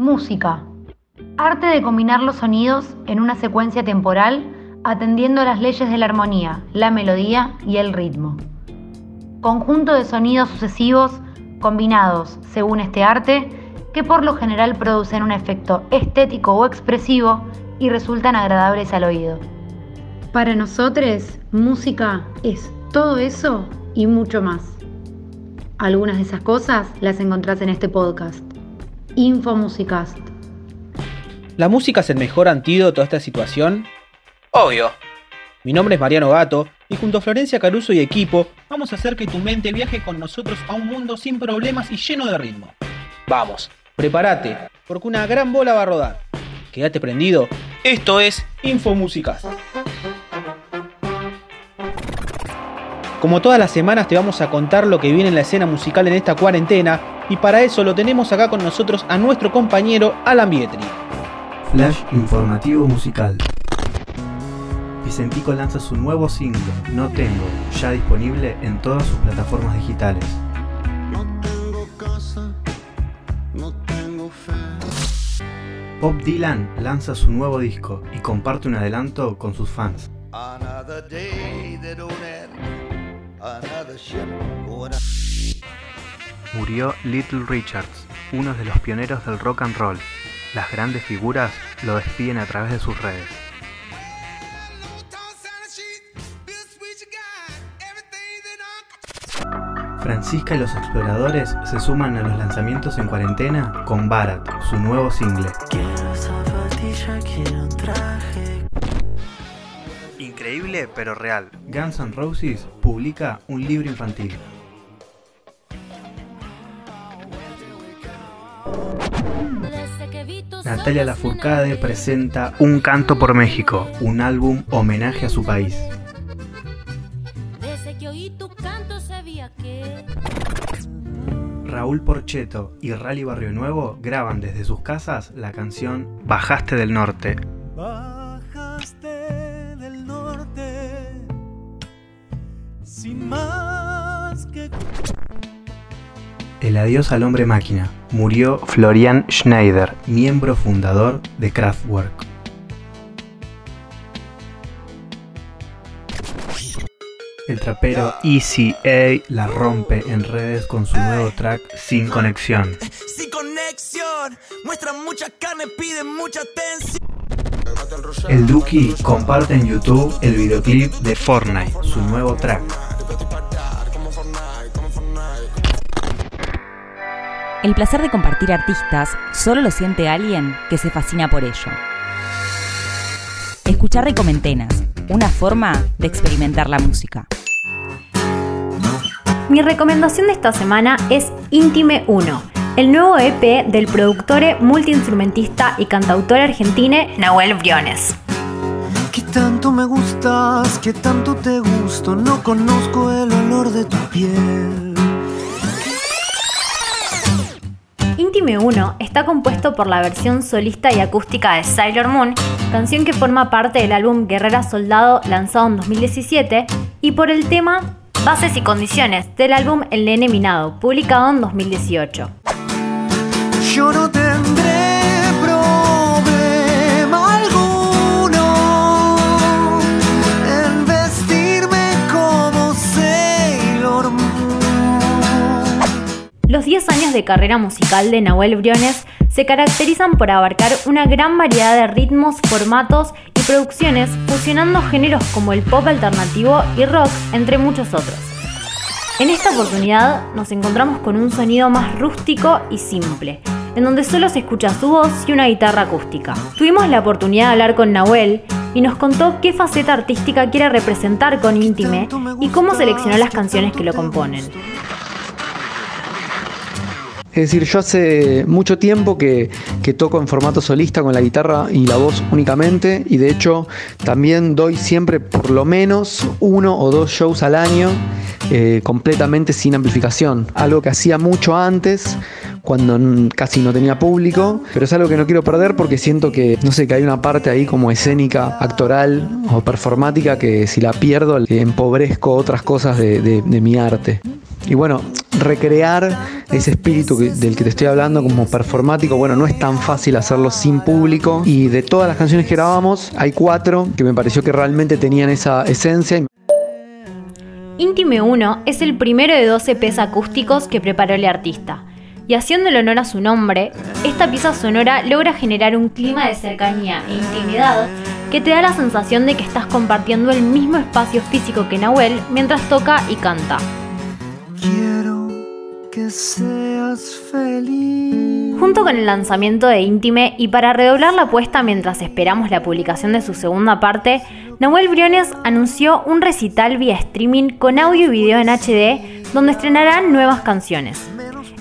Música. Arte de combinar los sonidos en una secuencia temporal atendiendo a las leyes de la armonía, la melodía y el ritmo. Conjunto de sonidos sucesivos combinados, según este arte, que por lo general producen un efecto estético o expresivo y resultan agradables al oído. Para nosotros, música es todo eso y mucho más. Algunas de esas cosas las encontrás en este podcast. Infomusicast. ¿La música es el mejor antídoto a esta situación? Obvio. Mi nombre es Mariano Gato y junto a Florencia Caruso y equipo vamos a hacer que tu mente viaje con nosotros a un mundo sin problemas y lleno de ritmo. Vamos. Prepárate, porque una gran bola va a rodar. Quédate prendido. Esto es Infomúsicas. Como todas las semanas te vamos a contar lo que viene en la escena musical en esta cuarentena y para eso lo tenemos acá con nosotros a nuestro compañero Alan Bietri. Flash informativo musical. Vicentico lanza su nuevo single, No Tengo, ya disponible en todas sus plataformas digitales. No tengo casa, no tengo fe. Bob Dylan lanza su nuevo disco y comparte un adelanto con sus fans. Another day that don't end, another ship going up. Murió Little Richards, uno de los pioneros del rock and roll. Las grandes figuras lo despiden a través de sus redes. Francisca y los exploradores se suman a los lanzamientos en cuarentena con Barat, su nuevo single. Increíble pero real. Guns N' Roses publica un libro infantil. Natalia Lafourcade presenta Un canto por México, un álbum homenaje a su país. Desde que oí tu canto sabía que Raúl Porcheto y Rally Barrio Nuevo graban desde sus casas la canción Bajaste del Norte. Bajaste del norte sin más que El adiós al hombre máquina. Murió Florian Schneider, miembro fundador de Kraftwerk. El trapero ECA la rompe en redes con su nuevo track Sin Conexión. sin conexión. Muestran mucha carne, piden mucha atención. El Duki comparte en YouTube el videoclip de Fortnite, su nuevo track. El placer de compartir artistas solo lo siente alguien que se fascina por ello. Escuchar Recomentenas, una forma de experimentar la música. Mi recomendación de esta semana es Intime 1, el nuevo EP del productor, multiinstrumentista y cantautor argentino Nahuel Briones. Que tanto me gustas, que tanto te gusto. No conozco el olor de tu piel. Intime 1 está compuesto por la versión solista y acústica de Sailor Moon, canción que forma parte del álbum Guerrera Soldado lanzado en 2017, y por el tema Bases y Condiciones del álbum El Nene Minado, publicado en 2018. De carrera musical de Nahuel Briones se caracterizan por abarcar una gran variedad de ritmos, formatos y producciones, fusionando géneros como el pop alternativo y rock, entre muchos otros. En esta oportunidad nos encontramos con un sonido más rústico y simple, en donde solo se escucha su voz y una guitarra acústica. Tuvimos la oportunidad de hablar con Nahuel y nos contó qué faceta artística quiere representar con Intime y cómo seleccionó las canciones que lo componen. Es decir, yo hace mucho tiempo que, toco en formato solista con la guitarra y la voz únicamente y de hecho también doy siempre por lo menos uno o dos shows al año eh, completamente sin amplificación. Algo que hacía mucho antes cuando casi no tenía público, pero es algo que no quiero perder porque siento que, no sé, que hay una parte ahí como escénica, actoral o performática que si la pierdo empobrezco otras cosas de mi arte. Y bueno, recrear ese espíritu del que te estoy hablando como performático, bueno, no es tan fácil hacerlo sin público. Y de todas las canciones que grabamos, hay cuatro que me pareció que realmente tenían esa esencia. Intime 1 es el primero de 12 EPs acústicos que preparó el artista. Y haciendo el honor a su nombre, esta pieza sonora logra generar un clima de cercanía e intimidad que te da la sensación de que estás compartiendo el mismo espacio físico que Nahuel mientras toca y canta. Quiero que seas feliz. Junto con el lanzamiento de Intime y para redoblar la apuesta mientras esperamos la publicación de su segunda parte, Nahuel Briones anunció un recital vía streaming con audio y video en HD donde estrenarán nuevas canciones.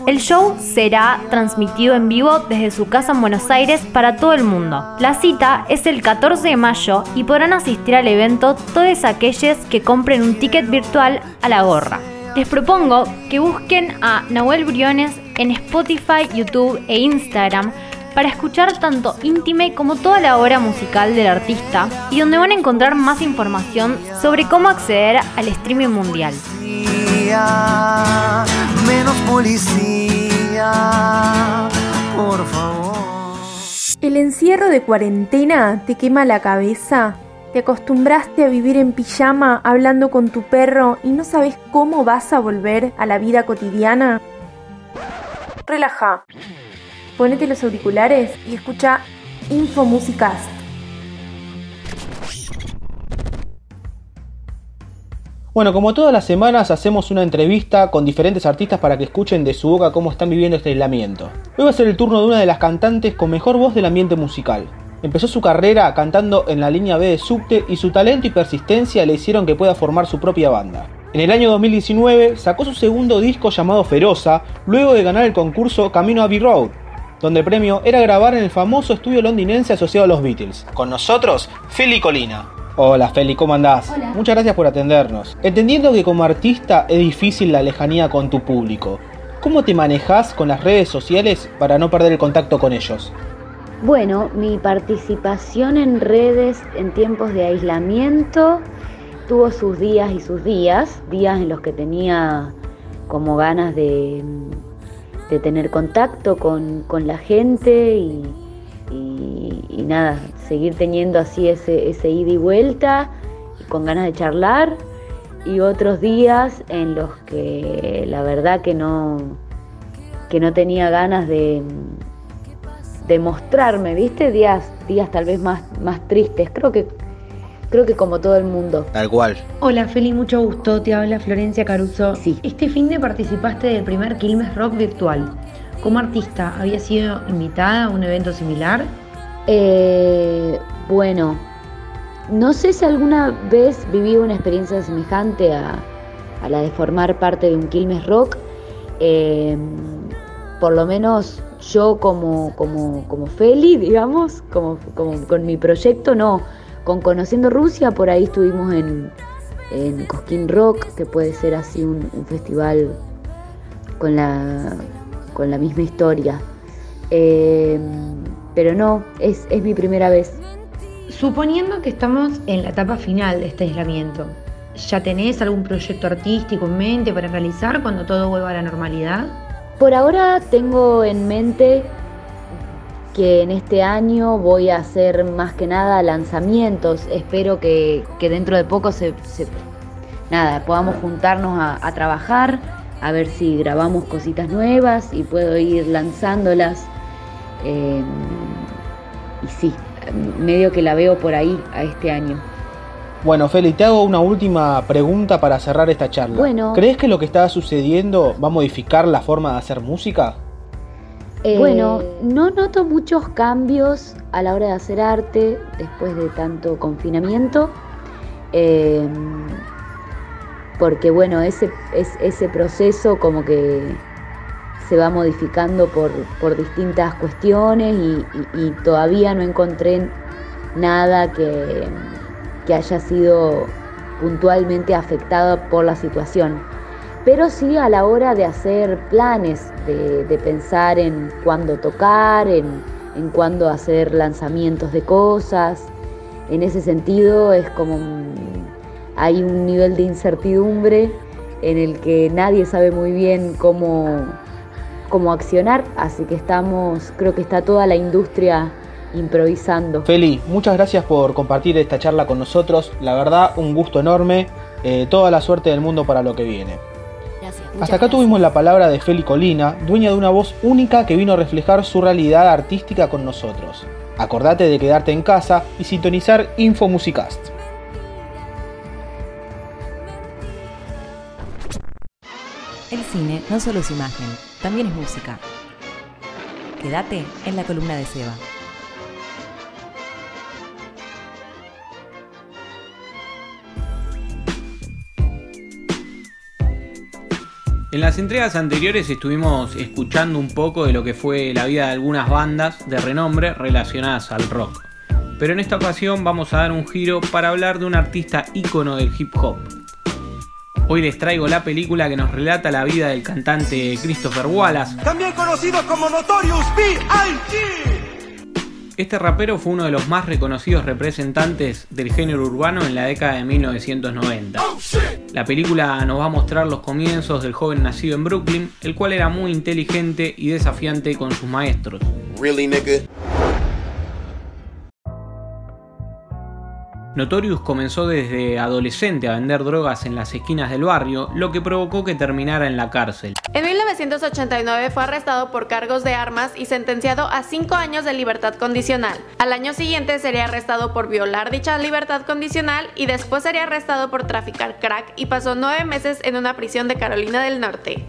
El show será transmitido en vivo desde su casa en Buenos Aires para todo el mundo. La cita es el 14 de mayo y podrán asistir al evento todos aquellos que compren un ticket virtual a la gorra. Les propongo que busquen a Nahuel Briones en Spotify, YouTube e Instagram para escuchar tanto Íntime como toda la obra musical del artista y donde van a encontrar más información sobre cómo acceder al streaming mundial. Policía, Menos policía, por favor. ¿El encierro de cuarentena te quema la cabeza? ¿Te acostumbraste a vivir en pijama hablando con tu perro y no sabes cómo vas a volver a la vida cotidiana? Relaja. Ponete los auriculares y escucha Infomúsicas. Bueno, como todas las semanas hacemos una entrevista con diferentes artistas para que escuchen de su boca cómo están viviendo este aislamiento. Hoy va a ser el turno de una de las cantantes con mejor voz del ambiente musical. Empezó su carrera cantando en la línea B de Subte y su talento y persistencia le hicieron que pueda formar su propia banda. En el año 2019 sacó su segundo disco llamado Feroza, luego de ganar el concurso Camino Abbey Road, donde el premio era grabar en el famoso estudio londinense asociado a los Beatles. Con nosotros, Feli Colina. Hola Feli, ¿cómo andás? Hola. Muchas gracias por atendernos. Entendiendo que como artista es difícil la lejanía con tu público, ¿cómo te manejas con las redes sociales para no perder el contacto con ellos? Bueno, mi participación en redes en tiempos de aislamiento tuvo sus días y sus días, días en los que tenía como ganas de, de tener contacto con, con la gente y, y- nada, seguir teniendo así ese, ese ida y vuelta con ganas de charlar. Y otros días en los que la verdad que no, que no tenía ganas de, de mostrarme, ¿viste? Días, días tal vez más, más tristes, creo que, creo que como todo el mundo. Tal cual. Hola Feli, mucho gusto. Te habla Florencia Caruso. Sí. Este fin de participaste del primer Quilmes Rock virtual. Como artista, ¿había sido invitada a un evento similar? Eh, bueno, no sé si alguna vez viví una experiencia semejante a, a la de formar parte de un Quilmes Rock. Eh, por lo menos yo como, como, como Feli, digamos, como, como con mi proyecto, no. Con Conociendo Rusia, por ahí estuvimos en, en Cosquín Rock, que puede ser así un, festival con la, con la misma historia. Eh, pero no, es, es mi primera vez. Suponiendo que estamos en la etapa final de este aislamiento, ¿ya tenés algún proyecto artístico en mente para realizar cuando todo vuelva a la normalidad? Por ahora tengo en mente que en este año voy a hacer más que nada lanzamientos. Espero que, que dentro de poco se, nada, podamos juntarnos a, a trabajar, a ver si grabamos cositas nuevas y puedo ir lanzándolas. Eh, y sí, medio que la veo por ahí a este año. Bueno, Feli, te hago una última pregunta para cerrar esta charla. Bueno. ¿Crees que lo que está sucediendo va a modificar la forma de hacer música? Bueno, no noto muchos cambios a la hora de hacer arte después de tanto confinamiento. Eh, porque bueno, ese, es, ese proceso como que se va modificando por, por distintas cuestiones y, y- y todavía no encontré nada que, que haya sido puntualmente afectado por la situación pero sí a la hora de hacer planes, de, pensar en cuándo tocar, en, en cuándo hacer lanzamientos de cosas. En ese sentido es como hay un nivel de incertidumbre en el que nadie sabe muy bien cómo, cómo accionar, así que estamos, creo que está toda la industria improvisando. Feli, muchas gracias por compartir esta charla con nosotros. La verdad, un gusto enorme. Eh, toda la suerte del mundo para lo que viene. Hasta acá tuvimos la palabra de Feli Colina, dueña de una voz única que vino a reflejar su realidad artística con nosotros. Acordate de quedarte en casa y sintonizar Info Musicast. El cine no solo es imagen, también es música. Quédate en la columna de Seba. En las entregas anteriores estuvimos escuchando un poco de lo que fue la vida de algunas bandas de renombre relacionadas al rock. Pero en esta ocasión vamos a dar un giro para hablar de un artista ícono del hip hop. Hoy les traigo la película que nos relata la vida del cantante Christopher Wallace, también conocido como Notorious B.I.G. Este rapero fue uno de los más reconocidos representantes del género urbano en la década de 1990. La película nos va a mostrar los comienzos del joven nacido en Brooklyn, el cual era muy inteligente y desafiante con sus maestros. Notorious comenzó desde adolescente a vender drogas en las esquinas del barrio, lo que provocó que terminara en la cárcel. En 1989 fue arrestado por cargos de armas y sentenciado a 5 años de libertad condicional. Al año siguiente sería arrestado por violar dicha libertad condicional y después sería arrestado por traficar crack y pasó 9 meses en una prisión de Carolina del Norte.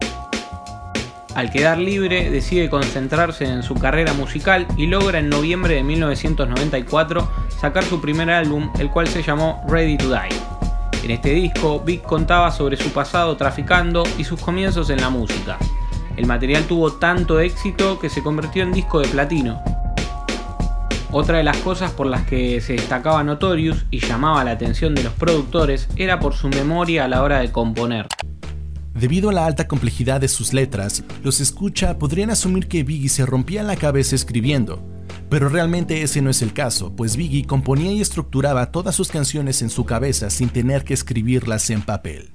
Al quedar libre, decide concentrarse en su carrera musical y logra en noviembre de 1994 sacar su primer álbum, el cual se llamó Ready to Die. En este disco, Big contaba sobre su pasado traficando y sus comienzos en la música. El material tuvo tanto éxito que se convirtió en disco de platino. Otra de las cosas por las que se destacaba Notorious y llamaba la atención de los productores era por su memoria a la hora de componer. Debido a la alta complejidad de sus letras, los escucha podrían asumir que Biggie se rompía la cabeza escribiendo, pero realmente ese no es el caso, pues Biggie componía y estructuraba todas sus canciones en su cabeza sin tener que escribirlas en papel.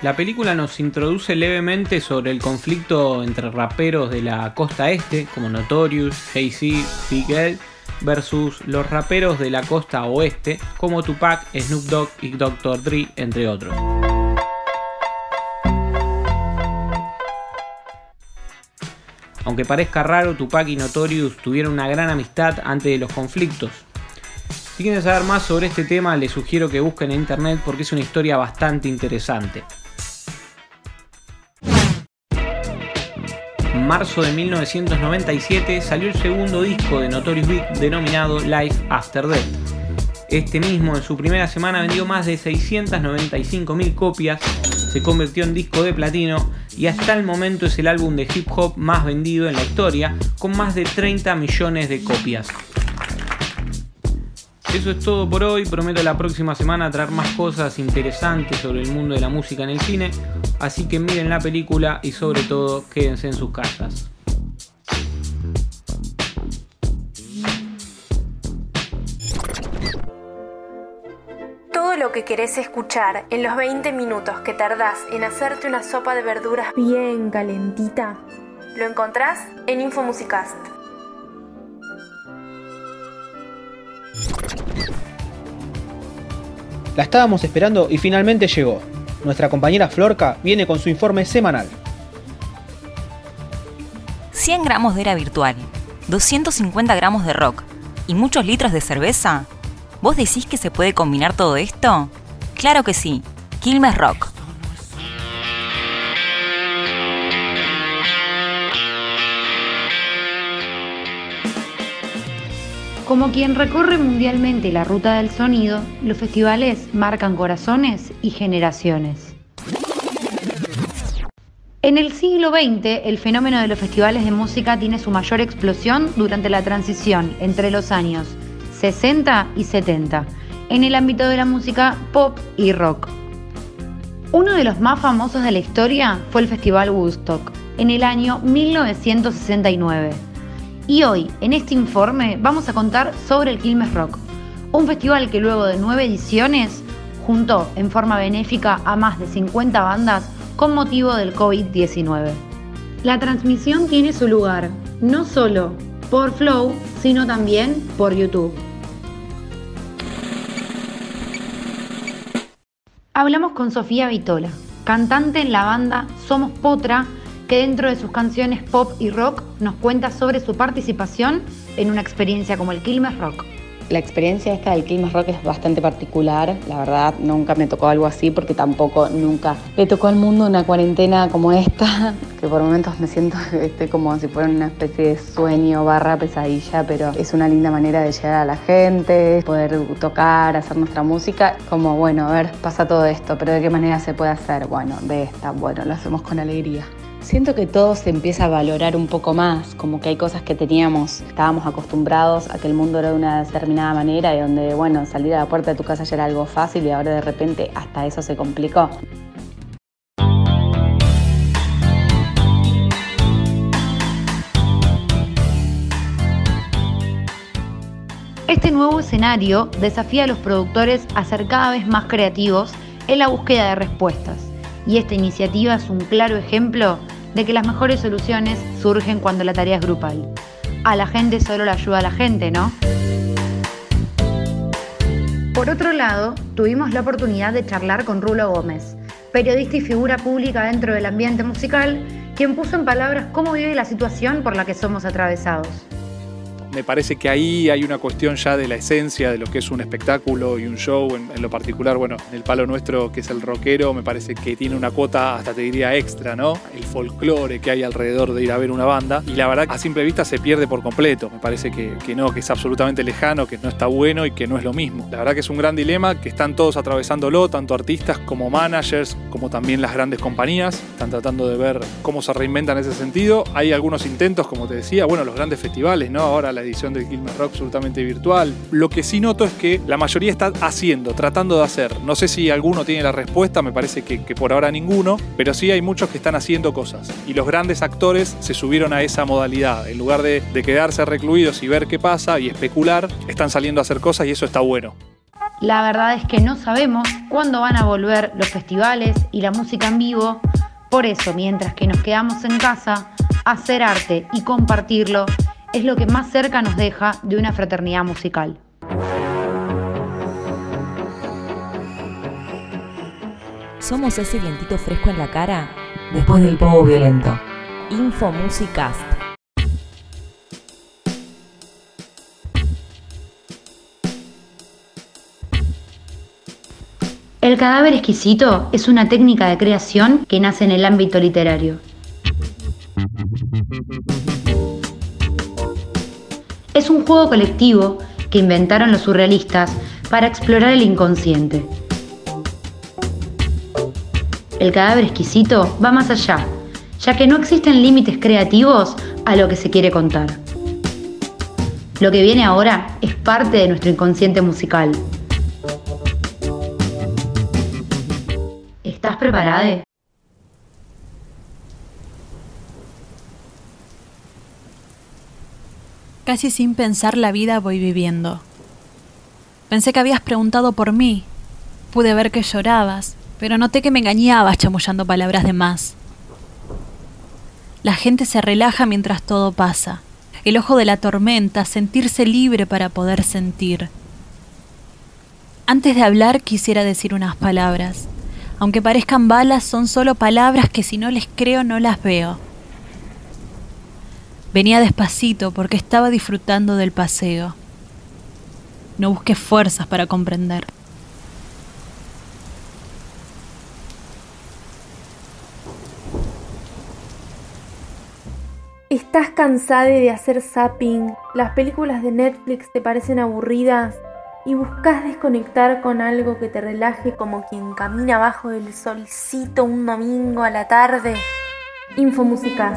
La película nos introduce levemente sobre el conflicto entre raperos de la costa este, como Notorious, Jay-Z, Big versus los raperos de la costa oeste como Tupac, Snoop Dogg y Dr. Dre, entre otros. Aunque parezca raro, Tupac y Notorious tuvieron una gran amistad antes de los conflictos. Si quieren saber más sobre este tema, les sugiero que busquen en internet porque es una historia bastante interesante. Marzo de 1997 salió el segundo disco de Notorious Big denominado Life After Death. Este mismo en su primera semana vendió más de 695.000 copias, se convirtió en disco de platino y hasta el momento es el álbum de hip hop más vendido en la historia, con más de 30 millones de copias. Eso es todo por hoy, prometo la próxima semana traer más cosas interesantes sobre el mundo de la música en el cine, así que miren la película y sobre todo quédense en sus casas. Todo lo que querés escuchar en los 20 minutos que tardás en hacerte una sopa de verduras bien calentita, lo encontrás en Infomusicast. La estábamos esperando y finalmente llegó. Nuestra compañera Florca viene con su informe semanal. 100 gramos de era virtual, 250 gramos de rock y muchos litros de cerveza. ¿Vos decís que se puede combinar todo esto? Claro que sí. Quilmes Rock. Como quien recorre mundialmente la ruta del sonido, los festivales marcan corazones y generaciones. En el siglo XX, el fenómeno de los festivales de música tiene su mayor explosión durante la transición entre los años 60 y 70, en el ámbito de la música pop y rock. Uno de los más famosos de la historia fue el Festival Woodstock, en el año 1969 y hoy, en este informe, vamos a contar sobre el Quilmes Rock, un festival que luego de nueve ediciones juntó en forma benéfica a más de 50 bandas con motivo del COVID-19. La transmisión tiene su lugar, no solo por Flow, sino también por YouTube. Hablamos con Sofía Vitola, cantante en la banda Somos Potra, que dentro de sus canciones pop y rock nos cuenta sobre su participación en una experiencia como el Quilmes Rock. La experiencia esta del Quilmes Rock es bastante particular, la verdad nunca me tocó algo así porque tampoco nunca le tocó al mundo una cuarentena como esta, que por momentos me siento este, como si fuera una especie de sueño barra pesadilla, pero es una linda manera de llegar a la gente, poder tocar, hacer nuestra música, como bueno, a ver, pasa todo esto, pero de qué manera se puede hacer, bueno, de esta, bueno, lo hacemos con alegría. Siento que todo se empieza a valorar un poco más, como que hay cosas que teníamos, estábamos acostumbrados a que el mundo era de una determinada manera y donde, bueno, salir a la puerta de tu casa ya era algo fácil y ahora de repente hasta eso se complicó. Este nuevo escenario desafía a los productores a ser cada vez más creativos en la búsqueda de respuestas. Y esta iniciativa es un claro ejemplo de que las mejores soluciones surgen cuando la tarea es grupal. A la gente solo la ayuda a la gente, ¿no? Por otro lado, tuvimos la oportunidad de charlar con Rulo Gómez, periodista y figura pública dentro del ambiente musical, quien puso en palabras cómo vive la situación por la que somos atravesados. Me parece que ahí hay una cuestión ya de la esencia de lo que es un espectáculo y un show, en, lo particular, bueno, en el palo nuestro que es el rockero, me parece que tiene una cuota hasta te diría extra, ¿no? El folclore que hay alrededor de ir a ver una banda y la verdad a simple vista se pierde por completo, me parece que, que no, que es absolutamente lejano, que no está bueno y que no es lo mismo. La verdad que es un gran dilema, que están todos atravesándolo, tanto artistas como managers, como también las grandes compañías, están tratando de ver cómo se reinventan en ese sentido. Hay algunos intentos, como te decía, bueno, los grandes festivales, ¿no? Ahora la edición del Quilmes Rock absolutamente virtual. Lo que sí noto es que la mayoría está haciendo, tratando de hacer. No sé si alguno tiene la respuesta, me parece que, por ahora ninguno, pero sí hay muchos que están haciendo cosas. Y los grandes actores se subieron a esa modalidad. En lugar de, de quedarse recluidos y ver qué pasa y especular, están saliendo a hacer cosas y eso está bueno. La verdad es que no sabemos cuándo van a volver los festivales y la música en vivo. Por eso, mientras que nos quedamos en casa, hacer arte y compartirlo es lo que más cerca nos deja de una fraternidad musical. Somos ese vientito fresco en la cara después del povo violento. Info Musicast. El cadáver exquisito es una técnica de creación que nace en el ámbito literario. Es un juego colectivo que inventaron los surrealistas para explorar el inconsciente. El cadáver exquisito va más allá, ya que no existen límites creativos a lo que se quiere contar. Lo que viene ahora es parte de nuestro inconsciente musical. ¿Estás preparada? Casi sin pensar la vida voy viviendo. Pensé que habías preguntado por mí. Pude ver que llorabas, pero noté que me engañabas chamullando palabras de más. La gente se relaja mientras todo pasa. El ojo de la tormenta, sentirse libre para poder sentir. Antes de hablar quisiera decir unas palabras. Aunque parezcan balas, son solo palabras que si no les creo no las veo. Venía despacito porque estaba disfrutando del paseo. No busques fuerzas para comprender. ¿Estás cansada de hacer zapping? ¿Las películas de Netflix te parecen aburridas? ¿Y buscas desconectar con algo que te relaje como quien camina bajo el solcito un domingo a la tarde? Infomúsicas,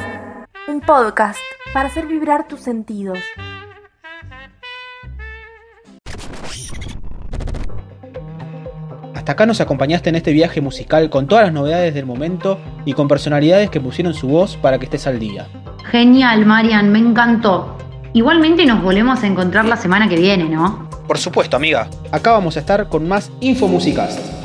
un podcast para hacer vibrar tus sentidos. Hasta acá nos acompañaste en este viaje musical con todas las novedades del momento y con personalidades que pusieron su voz para que estés al día. Genial, Marian, me encantó. Igualmente nos volvemos a encontrar la semana que viene, ¿no? Por supuesto, amiga. Acá vamos a estar con más Info Musicast.